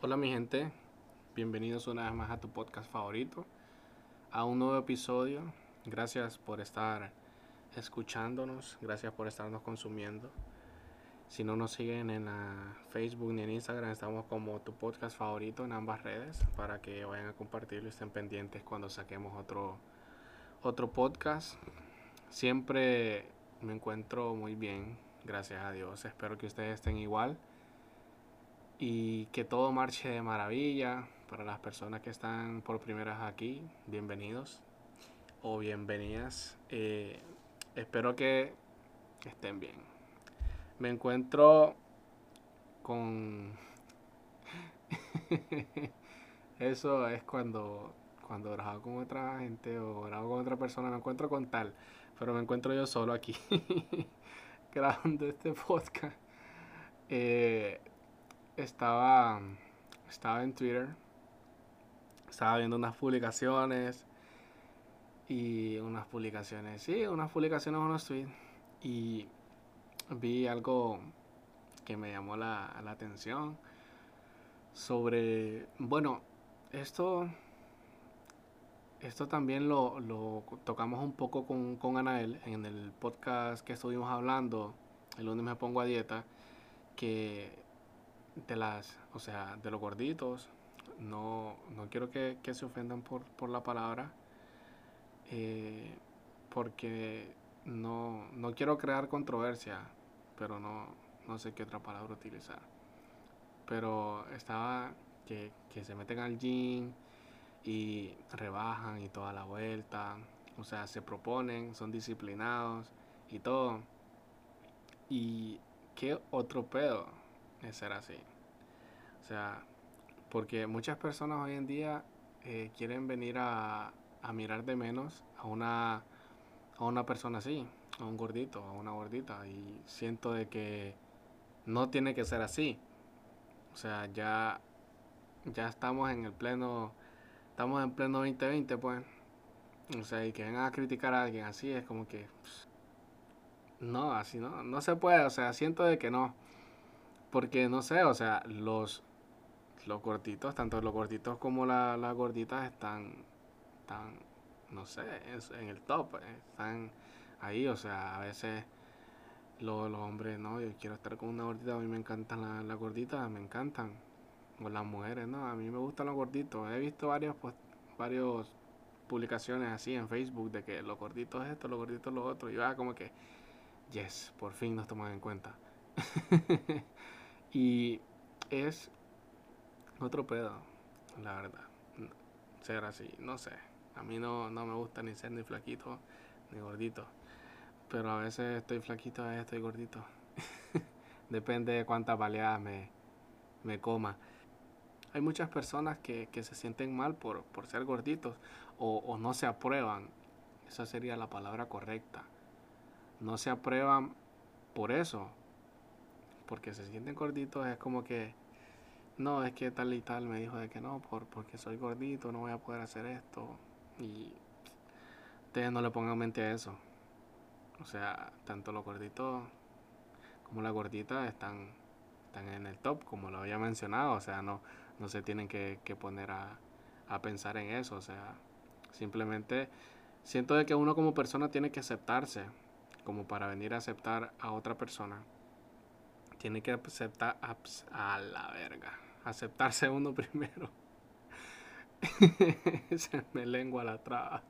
Hola mi gente, bienvenidos una vez más a tu podcast favorito, a un nuevo episodio. Gracias por estar escuchándonos, gracias por estarnos consumiendo. Si no nos siguen en Facebook ni en Instagram, estamos como tu podcast favorito en ambas redes para que vayan a compartirlo y estén pendientes cuando saquemos otro, otro podcast. Siempre me encuentro muy bien, gracias a Dios. Espero que ustedes estén igual y que todo marche de maravilla. Para las personas que están por primera vez aquí, bienvenidos o bienvenidas. Eh, espero que estén bien. Me encuentro con... Eso es cuando, cuando grabo con otra gente o grabo con otra persona, me encuentro con tal, pero me encuentro yo solo aquí grabando este podcast. Eh, estaba, estaba en Twitter, estaba viendo unas publicaciones y unas publicaciones, sí, unas publicaciones, unos tweets y vi algo que me llamó la, atención sobre, bueno, esto, esto también lo, lo tocamos un poco con, con Anael en el podcast que estuvimos hablando, el lunes me pongo a dieta, que de las, o sea, de los gorditos. No, no quiero que, se ofendan por, por la palabra, eh, porque no, no quiero crear controversia, pero no, no sé qué otra palabra utilizar. Pero estaba que, que se meten al gym y rebajan y toda la vuelta, o sea, se proponen, son disciplinados y todo. Y qué otro pedo es ser así. O sea, porque muchas personas hoy en día eh, quieren venir a, a, mirar de menos a una, a una persona así, a un gordito, a una gordita. Y siento de que no tiene que ser así. O sea, ya, ya estamos en el pleno, estamos en pleno 2020, pues. O sea, y que vengan a criticar a alguien así es como que... no, así no, no se puede. O sea, siento de que no. Porque no sé, o sea, los, los gorditos, tanto los gorditos como las gorditas están, están, no sé, en el top, eh, están ahí, o sea, a veces los, hombres, no, yo quiero estar con una gordita, a mí me encantan las gorditas, me encantan, o las mujeres, no, a mí me gustan los gorditos, he visto varios, pues, varios publicaciones así en Facebook de que los gorditos esto, los gorditos lo otro, y va como que, yes, por fin nos toman en cuenta. Y es otro pedo, la verdad. Ser así, no sé. A mí no, no me gusta ni ser ni flaquito ni gordito. Pero a veces estoy flaquito, a veces estoy gordito. Depende de cuántas baleadas me, me coma. Hay muchas personas que, se sienten mal por, por ser gorditos o no se aprueban. Esa sería la palabra correcta. No se aprueban por eso, porque se sienten gorditos, es como que, no, es que tal y tal me dijo de que no, por, porque soy gordito, no voy a poder hacer esto. Y ustedes no le pongan mente a eso. O sea, tanto los gorditos como la gordita están, están en el top, como lo había mencionado. O sea, no, no se tienen que, poner a, a pensar en eso. O sea, simplemente siento de que uno como persona tiene que aceptarse como para venir a aceptar a otra persona tiene que aceptar a la verga. Aceptarse uno primero. Se me lengua la traba.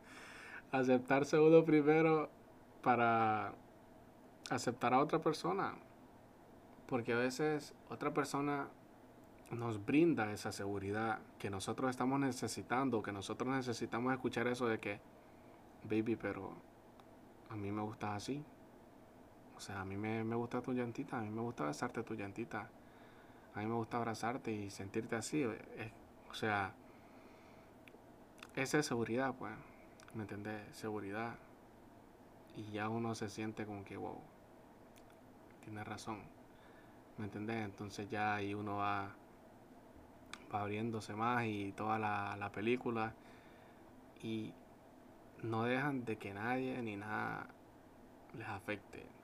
Aceptarse uno primero para aceptar a otra persona. Porque a veces otra persona nos brinda esa seguridad que nosotros estamos necesitando, que nosotros necesitamos escuchar eso de que, baby, pero a mí me gusta así, o sea, a mí me, gusta tu llantita, a mí me gusta besarte tu llantita. A mí me gusta abrazarte y sentirte así. Eh, o sea, esa es seguridad, pues. ¿Me entendés? Seguridad. Y ya uno se siente como que, wow, tiene razón. ¿Me entendés? Entonces ya ahí uno va, va abriéndose más y toda la, la película. Y no dejan de que nadie ni nada les afecte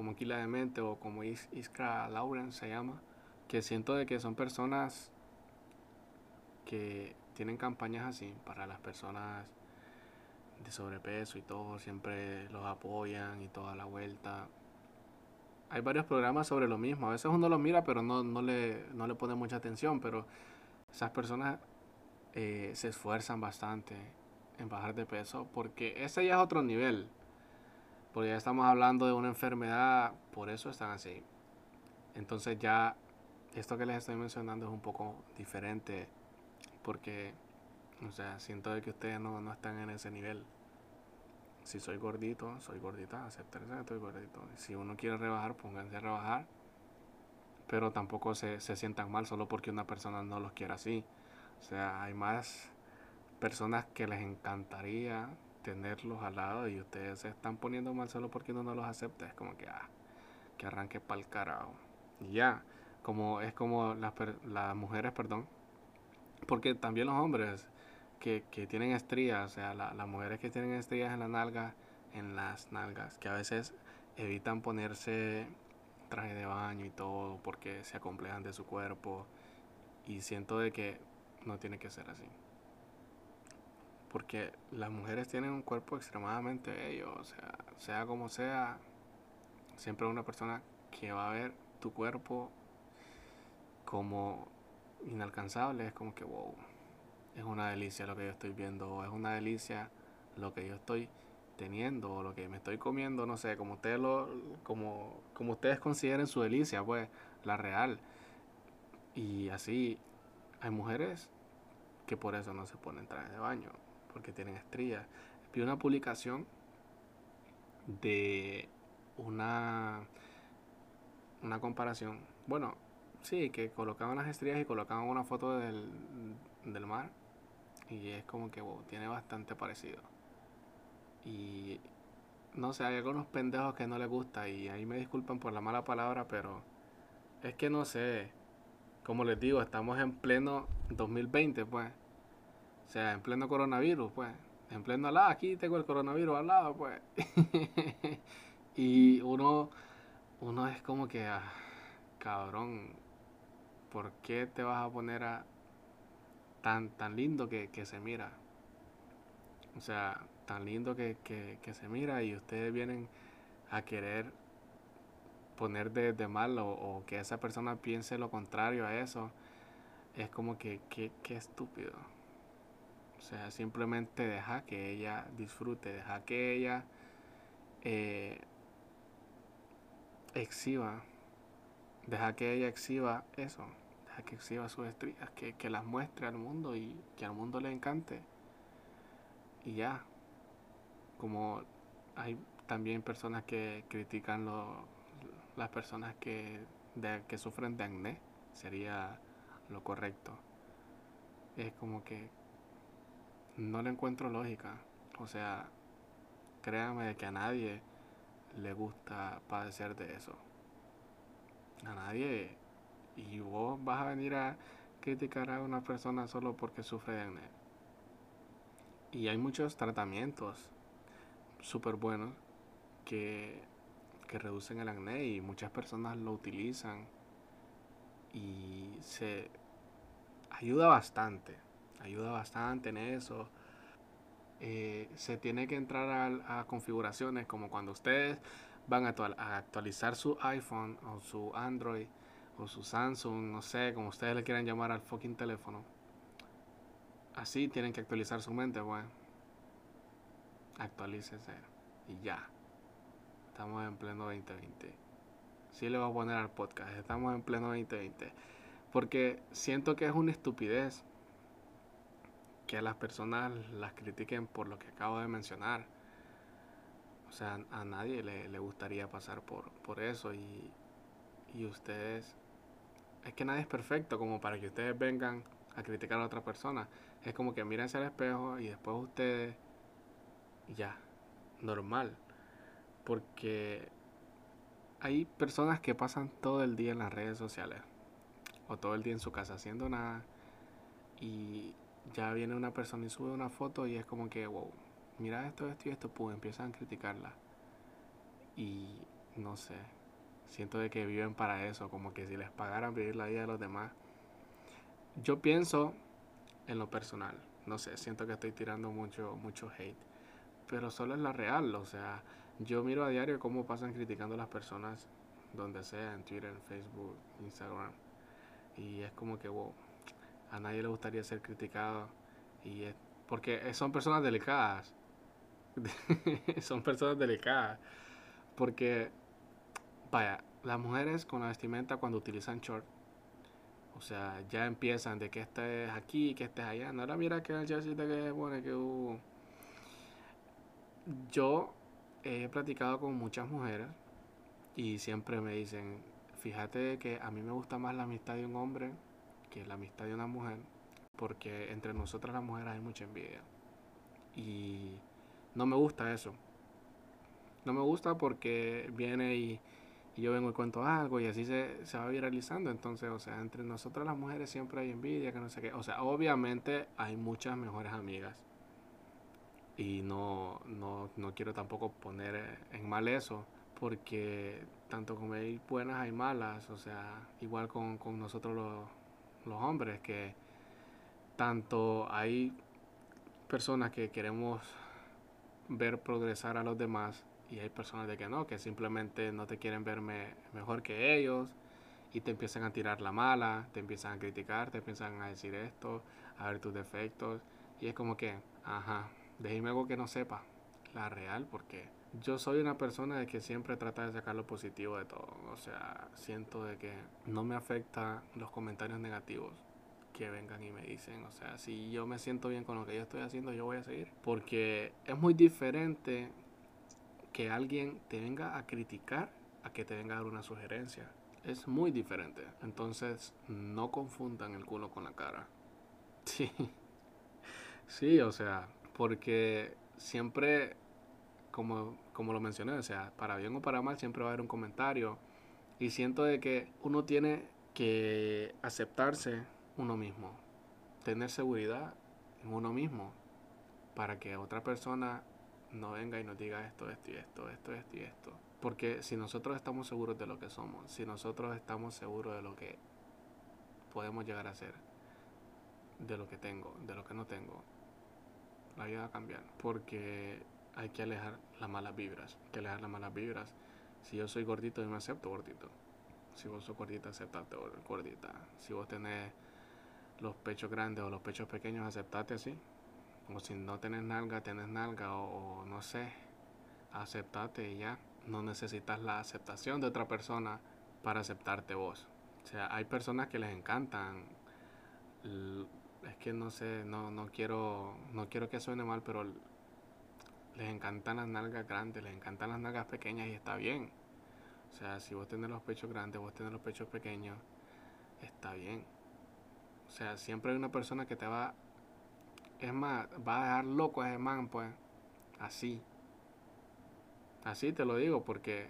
como Kila de Mente o como Iskra Lauren se llama, que siento de que son personas que tienen campañas así para las personas de sobrepeso y todo, siempre los apoyan y toda la vuelta. Hay varios programas sobre lo mismo, a veces uno los mira pero no, no, le, no le pone mucha atención, pero esas personas eh, se esfuerzan bastante en bajar de peso porque ese ya es otro nivel. Porque ya estamos hablando de una enfermedad, por eso están así. Entonces ya esto que les estoy mencionando es un poco diferente porque, o sea, siento que ustedes no, no están en ese nivel. Si soy gordito, soy gordita, aceptarse que estoy gordito. Si uno quiere rebajar, pónganse a rebajar. Pero tampoco se, se sientan mal solo porque una persona no los quiere así. O sea, hay más personas que les encantaría tenerlos al lado y ustedes se están poniendo mal solo porque uno no los acepta. Es como que, ah, que arranque para el carajo. Y ya, como es como las, las mujeres, perdón, porque también los hombres que, que tienen estrías, o sea, las mujeres que tienen estrías en la nalga, en las nalgas, que a veces evitan ponerse traje de baño y todo porque se acomplejan de su cuerpo y siento de que no tiene que ser así. Porque las mujeres tienen un cuerpo extremadamente bello, o sea, sea como sea, siempre una persona que va a ver tu cuerpo como inalcanzable, es como que, wow, es una delicia lo que yo estoy viendo, es una delicia lo que yo estoy teniendo, o lo que me estoy comiendo, no sé, como ustedes lo, como, como ustedes consideren su delicia, pues, la real. Y así, hay mujeres que por eso no se ponen trajes de baño, porque tienen estrías. Vi una publicación de una, una comparación. Bueno, Sí, que colocaban las estrellas y colocaban una foto del, del mar. Y es como que, wow, tiene bastante parecido. Y no sé, hay algunos pendejos que no les gusta y ahí me disculpan por la mala palabra, pero es que no sé. Como les digo, estamos en pleno 2020, pues. O sea, en pleno coronavirus, pues. En pleno al lado, aquí tengo el coronavirus al lado, pues. y uno, uno es como que, ah, cabrón, ¿por qué te vas a poner tan, tan lindo que, se mira? O sea, tan lindo que, se mira y ustedes vienen a querer poner de, de mal o, que esa persona piense lo contrario a eso, es como que, qué estúpido. O sea, simplemente deja que ella disfrute, deja que ella eh, exhiba, deja que ella exhiba eso que exhiba sus estrellas, que, las muestre al mundo y que al mundo le encante. Y ya, como hay también personas que critican lo, las personas que, que sufren de acné, sería lo correcto. Es como que no le encuentro lógica. O sea, créanme que a nadie le gusta padecer de eso. A nadie y vos vas a venir a criticar a una persona solo porque sufre de acné. Y hay muchos tratamientos súper buenos que, que reducen el acné y muchas personas lo utilizan y se ayuda bastante, ayuda bastante en eso. Eh, se tiene que entrar a, configuraciones como cuando ustedes van a, a actualizar su iPhone o su Android o su Samsung, no sé, como ustedes le quieran llamar al fucking teléfono. Así tienen que actualizar su mente, pues. Actualícese y ya. Estamos en pleno 2020. Sí le voy a poner al podcast. Estamos en pleno 2020. Porque siento que es una estupidez que las personas las critiquen por lo que acabo de mencionar. O sea, a nadie le, le gustaría pasar por, por eso y, y ustedes es que nadie es perfecto como para que ustedes vengan a criticar a otra persona. Es como que mírense al espejo y después ustedes ya, normal. Porque hay personas que pasan todo el día en las redes sociales o todo el día en su casa haciendo nada y ya viene una persona y sube una foto y es como que, wow, mira esto, esto y esto, pues empiezan a criticarla. Y no sé, Siento de que viven para eso, como que si les pagaran vivir la vida de los demás. Yo pienso en lo personal, no sé, siento que estoy tirando mucho, mucho hate, pero solo es la real, o sea, yo miro a diario cómo pasan criticando a las personas donde sea, en Twitter, en Facebook, Instagram, y es como que, wow, a nadie le gustaría ser criticado, y es, porque son personas delicadas, son personas delicadas, porque, vaya, las mujeres con la vestimenta cuando utilizan short, o sea, ya empiezan de que estés aquí, que estés allá. No la mira que el jersey que bueno que hubo. Yo he platicado con muchas mujeres y siempre me dicen, fíjate que a mí me gusta más la amistad de un hombre que la amistad de una mujer, porque entre nosotras las mujeres hay mucha envidia. Y no me gusta eso. No me gusta porque viene y, yo vengo y cuento algo y así se, se va viralizando. Entonces, o sea, entre nosotras las mujeres siempre hay envidia, que no sé qué. O sea, obviamente hay muchas mejores amigas. Y no, no, no quiero tampoco poner en mal eso, porque tanto como hay buenas hay malas. O sea, igual con, con nosotros los, los hombres, que tanto hay personas que queremos ver progresar a los demás y hay personas de que no, que simplemente no te quieren verme mejor que ellos y te empiezan a tirar la mala, te empiezan a criticar, te empiezan a decir esto, a ver tus defectos. Y es como que, ajá, déjeme algo que no sepa, la real, porque yo soy una persona de que siempre trata de sacar lo positivo de todo, o sea, siento de que no me afecta los comentarios negativos que vengan y me dicen, o sea, si yo me siento bien con lo que yo estoy haciendo, yo voy a seguir, porque es muy diferente que alguien te venga a criticar a que te venga a dar una sugerencia. Es muy diferente. Entonces, no confundan el culo con la cara. Sí. Sí, o sea, porque siempre, como, como lo mencioné, o sea, para bien o para mal, siempre va a haber un comentario. Y siento de que uno tiene que aceptarse uno mismo, tener seguridad en uno mismo, para que otra persona no venga y nos diga esto, esto y esto, esto, esto y esto. Porque si nosotros estamos seguros de lo que somos, si nosotros estamos seguros de lo que podemos llegar a ser, de lo que tengo, de lo que no tengo, la vida va a cambiar. Porque hay que alejar las malas vibras, hay que alejar las malas vibras. Si yo soy gordito, yo me acepto gordito. Si vos sos gordita, aceptate gordita. Si vos tenés los pechos grandes o los pechos pequeños, aceptate así. O si no tenés nalga, tenés nalga o, no sé, aceptate y ya. No necesitas la aceptación de otra persona para aceptarte vos. O sea, hay personas que les encantan. Es que no sé, no, no quiero, no quiero que suene mal, pero les encantan las nalgas grandes, les encantan las nalgas pequeñas y está bien. O sea, si vos tenés los pechos grandes, vos tenés los pechos pequeños, está bien. O sea, siempre hay una persona que te va es más, va a dejar loco a ese man, pues. Así. Así te lo digo, porque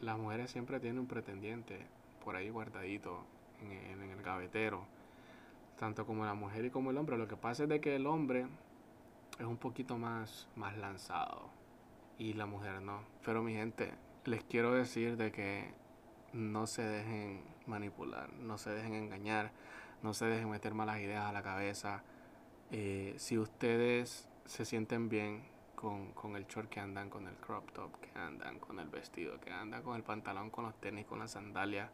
las mujeres siempre tienen un pretendiente por ahí guardadito en, el gavetero. Tanto como la mujer y como el hombre. Lo que pasa es de que el hombre es un poquito más, más lanzado. Y la mujer no. Pero mi gente, les quiero decir de que no se dejen manipular, no se dejen engañar, no se dejen meter malas ideas a la cabeza eh, si ustedes se sienten bien con, con, el short que andan, con el crop top que andan, con el vestido que andan, con el pantalón, con los tenis, con las sandalias,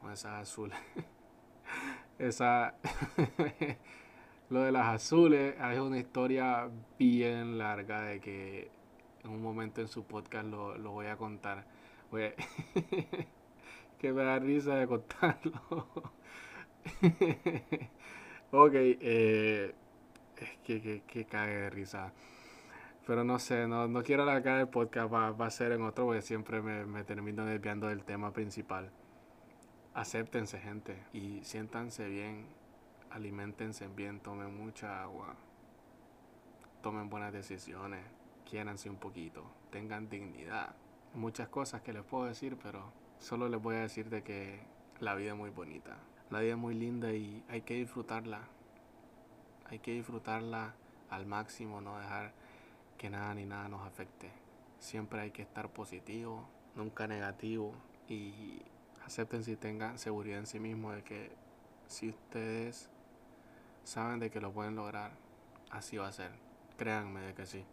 con esas azules. Esa. lo de las azules es una historia bien larga de que en un momento en su podcast lo, lo voy a contar. que me da risa de contarlo. ok, eh es que, que, cague de risa. Pero no sé, no, no quiero alargar el podcast, va, va a ser en otro, porque siempre me, me termino desviando del tema principal. Acéptense, gente, y siéntanse bien, alimentense bien, tomen mucha agua, tomen buenas decisiones, quiéranse un poquito, tengan dignidad. Muchas cosas que les puedo decir, pero solo les voy a decir de que la vida es muy bonita, la vida es muy linda y hay que disfrutarla hay que disfrutarla al máximo, no dejar que nada ni nada nos afecte. Siempre hay que estar positivo, nunca negativo. y acepten si tengan seguridad en sí mismos de que si ustedes saben de que lo pueden lograr, así va a ser. Créanme de que sí.